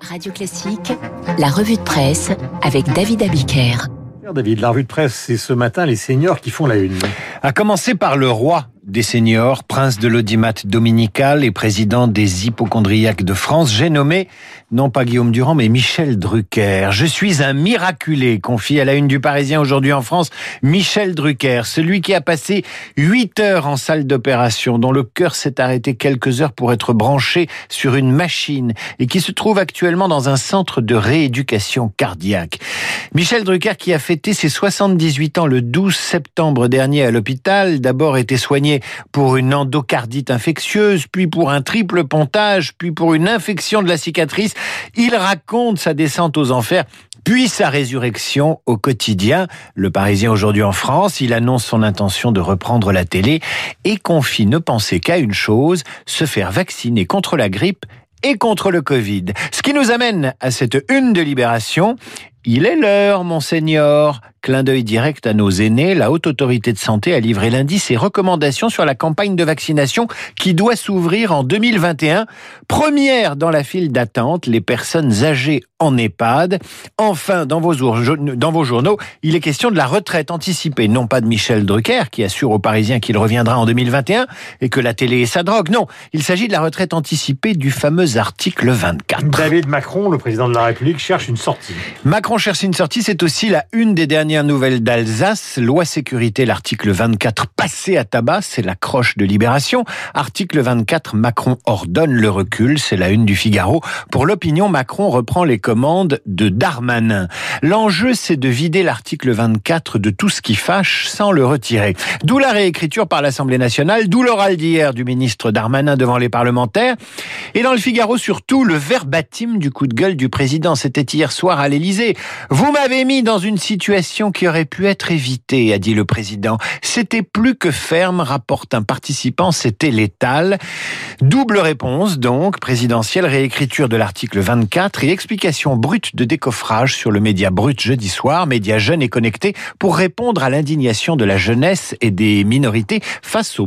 Radio Classique, la revue de presse avec David Abiker. David, la revue de presse, c'est ce matin les seniors qui font la une. À commencer par le roi des seniors, prince de l'audimat dominical et président des hypochondriaques de France, j'ai nommé, non pas Guillaume Durand, mais Michel Drucker. Je suis un miraculé, confie à la une du Parisien aujourd'hui en France, Michel Drucker, celui qui a passé huit heures en salle d'opération, dont le cœur s'est arrêté quelques heures pour être branché sur une machine et qui se trouve actuellement dans un centre de rééducation cardiaque. Michel Drucker qui a fêté ses 78 ans le 12 septembre dernier à l'hôpital, d'abord été soigné pour une endocardite infectieuse, puis pour un triple pontage, puis pour une infection de la cicatrice. Il raconte sa descente aux enfers puis sa résurrection au quotidien. Le Parisien aujourd'hui en France, il annonce son intention de reprendre la télé et confie ne penser qu'à une chose, se faire vacciner contre la grippe et contre le Covid. Ce qui nous amène à cette une de libération. Il est l'heure, monseigneur. Clin d'œil direct à nos aînés, la Haute Autorité de Santé a livré lundi ses recommandations sur la campagne de vaccination qui doit s'ouvrir en 2021. Première dans la file d'attente, les personnes âgées en EHPAD. Enfin, dans vos, dans vos journaux, il est question de la retraite anticipée, non pas de Michel Drucker, qui assure aux Parisiens qu'il reviendra en 2021 et que la télé est sa drogue. Non, il s'agit de la retraite anticipée du fameux article 24. David Macron, le président de la République, cherche une sortie. Macron cherche une sortie, c'est aussi la une des dernières nouvelle d'Alsace, loi sécurité, l'article 24 passé à tabac, c'est la croche de libération. Article 24, Macron ordonne le recul, c'est la une du Figaro. Pour l'opinion, Macron reprend les commandes de Darmanin. L'enjeu, c'est de vider l'article 24 de tout ce qui fâche sans le retirer. D'où la réécriture par l'Assemblée nationale, d'où l'oral d'hier du ministre Darmanin devant les parlementaires. Et dans le Figaro, surtout, le verbatim du coup de gueule du président. C'était hier soir à l'Élysée. Vous m'avez mis dans une situation qui aurait pu être évité, a dit le président. C'était plus que ferme, rapporte un participant, c'était létal. Double réponse donc, présidentielle, réécriture de l'article 24 et explication brute de décoffrage sur le média brut jeudi soir, média jeune et connecté, pour répondre à l'indignation de la jeunesse et des minorités face aux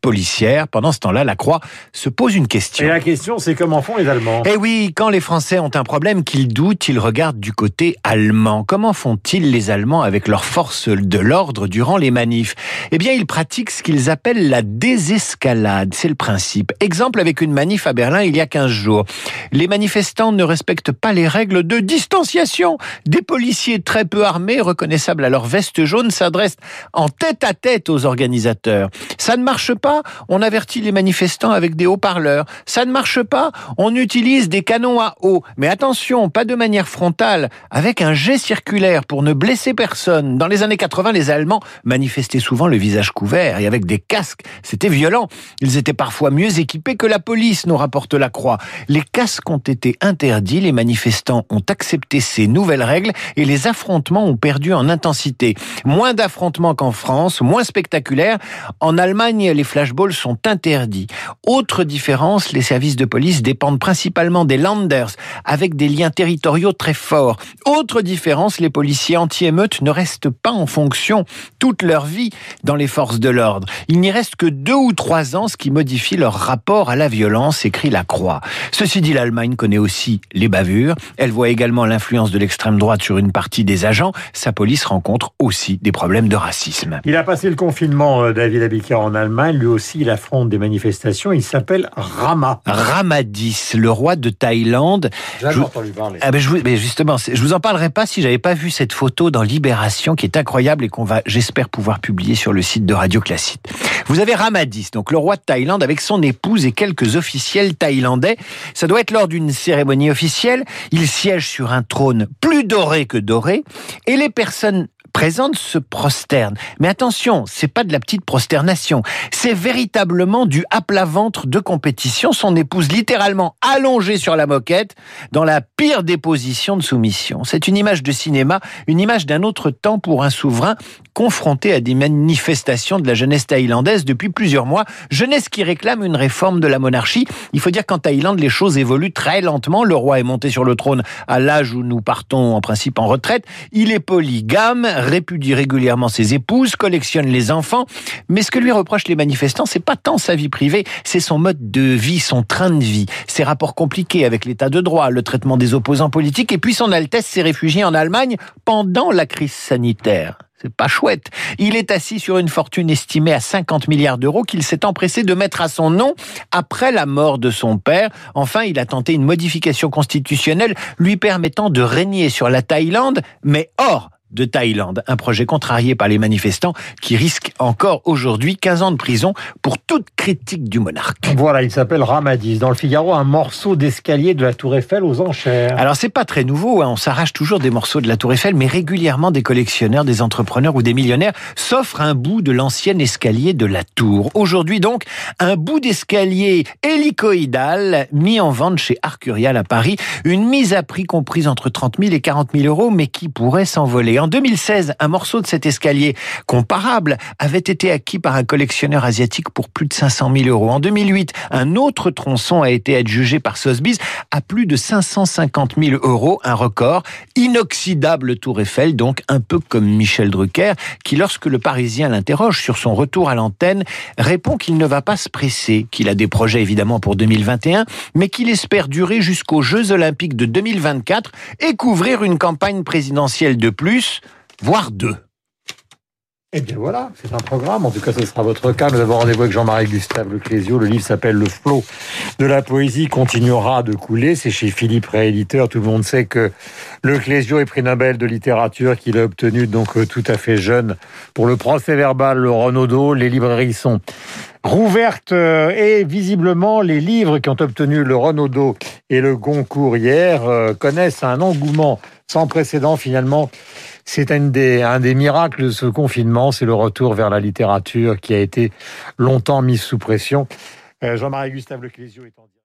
policières. Pendant ce temps-là, la Croix se pose une question. Et la question, c'est comment font les Allemands? Eh oui, quand les Français ont un problème qu'ils doutent, ils regardent du côté allemand. Comment font-ils les Allemands avec leurs forces de l'ordre durant les manifs? Eh bien, ils pratiquent ce qu'ils appellent la désescalade. C'est le principe. Exemple avec une manif à Berlin il y a 15 jours. Les manifestants ne respectent pas les règles de distanciation. Des policiers très peu armés, reconnaissables à leur veste jaune, s'adressent en tête à tête aux organisateurs. Ça ne marche pas, on avertit les manifestants avec des haut-parleurs. Ça ne marche pas, on utilise des canons à eau. Mais attention, pas de manière frontale, avec un jet circulaire pour ne blesser personne. Dans les années 80, les Allemands manifestaient souvent le visage couvert et avec des casques. C'était violent. Ils étaient parfois mieux équipés que la police, nous rapporte la Croix. Les casques ont été interdits, les manifestants ont accepté ces nouvelles règles et les affrontements ont perdu en intensité. Moins d'affrontements qu'en France, moins spectaculaires. En Allemagne, les flashballs sont interdits. Autre différence, les services de police dépendent principalement des Landers, avec des liens territoriaux très forts. Autre différence, les policiers anti-émeutes ne restent pas en fonction toute leur vie dans les forces de l'ordre. Il n'y reste que deux ou trois ans, ce qui modifie leur rapport à la violence, écrit la Croix. Ceci dit, l'Allemagne connaît aussi les bavures. Elle voit également l'influence de l'extrême droite sur une partie des agents. Sa police rencontre aussi des problèmes de racisme. Il a passé le confinement, euh, David Abikar, en Allemagne. Lui aussi, il affronte des manifestations. Il s'appelle Rama. Ramadis, le roi de Thaïlande. J'ai entendu parler. Ah ben je vous, mais justement, je vous en parlerai pas si j'avais pas vu cette photo dans Libération qui est incroyable et qu'on va, j'espère, pouvoir publier sur le site de Radio Classique. Vous avez Ramadis, donc le roi de Thaïlande, avec son épouse et quelques officiels thaïlandais. Ça doit être lors d'une cérémonie officielle. Il siège sur un trône plus doré que doré, et les personnes présente se prosterne. Mais attention, c'est pas de la petite prosternation. C'est véritablement du à plat ventre de compétition. Son épouse littéralement allongée sur la moquette dans la pire des positions de soumission. C'est une image de cinéma, une image d'un autre temps pour un souverain confronté à des manifestations de la jeunesse thaïlandaise depuis plusieurs mois. Jeunesse qui réclame une réforme de la monarchie. Il faut dire qu'en Thaïlande, les choses évoluent très lentement. Le roi est monté sur le trône à l'âge où nous partons en principe en retraite. Il est polygame, répudie régulièrement ses épouses, collectionne les enfants. Mais ce que lui reprochent les manifestants, c'est pas tant sa vie privée, c'est son mode de vie, son train de vie, ses rapports compliqués avec l'état de droit, le traitement des opposants politiques et puis son Altesse s'est réfugié en Allemagne pendant la crise sanitaire. C'est pas chouette. Il est assis sur une fortune estimée à 50 milliards d'euros qu'il s'est empressé de mettre à son nom après la mort de son père. Enfin, il a tenté une modification constitutionnelle lui permettant de régner sur la Thaïlande, mais hors de Thaïlande. Un projet contrarié par les manifestants qui risque encore aujourd'hui 15 ans de prison pour toute critique du monarque. Voilà, il s'appelle Ramadis. Dans le Figaro, un morceau d'escalier de la Tour Eiffel aux enchères. Alors c'est pas très nouveau, hein. on s'arrache toujours des morceaux de la Tour Eiffel, mais régulièrement des collectionneurs, des entrepreneurs ou des millionnaires s'offrent un bout de l'ancien escalier de la Tour. Aujourd'hui donc, un bout d'escalier hélicoïdal mis en vente chez Arcurial à Paris. Une mise à prix comprise entre 30 000 et 40 000 euros, mais qui pourrait s'envoler en 2016, un morceau de cet escalier comparable avait été acquis par un collectionneur asiatique pour plus de 500 000 euros. En 2008, un autre tronçon a été adjugé par Sotheby's à plus de 550 000 euros, un record. Inoxydable Tour Eiffel, donc un peu comme Michel Drucker, qui lorsque le Parisien l'interroge sur son retour à l'antenne, répond qu'il ne va pas se presser, qu'il a des projets évidemment pour 2021, mais qu'il espère durer jusqu'aux Jeux Olympiques de 2024 et couvrir une campagne présidentielle de plus voire deux. Eh bien voilà, c'est un programme. En tout cas, ce sera votre cas. Nous avons rendez-vous avec Jean-Marie Gustave Leclésio. Le livre s'appelle Le flot de la poésie continuera de couler. C'est chez Philippe Rééditeur. Tout le monde sait que Leclésio est prix Nobel de littérature qu'il a obtenu donc euh, tout à fait jeune pour le procès verbal, le Renaudot. Les librairies sont rouvertes euh, et visiblement les livres qui ont obtenu le Renaudot et le Goncourt hier euh, connaissent un engouement sans précédent finalement c'est un des, un des miracles de ce confinement, c'est le retour vers la littérature qui a été longtemps mise sous pression. Euh, Jean-Marie Gustave Leclésio est en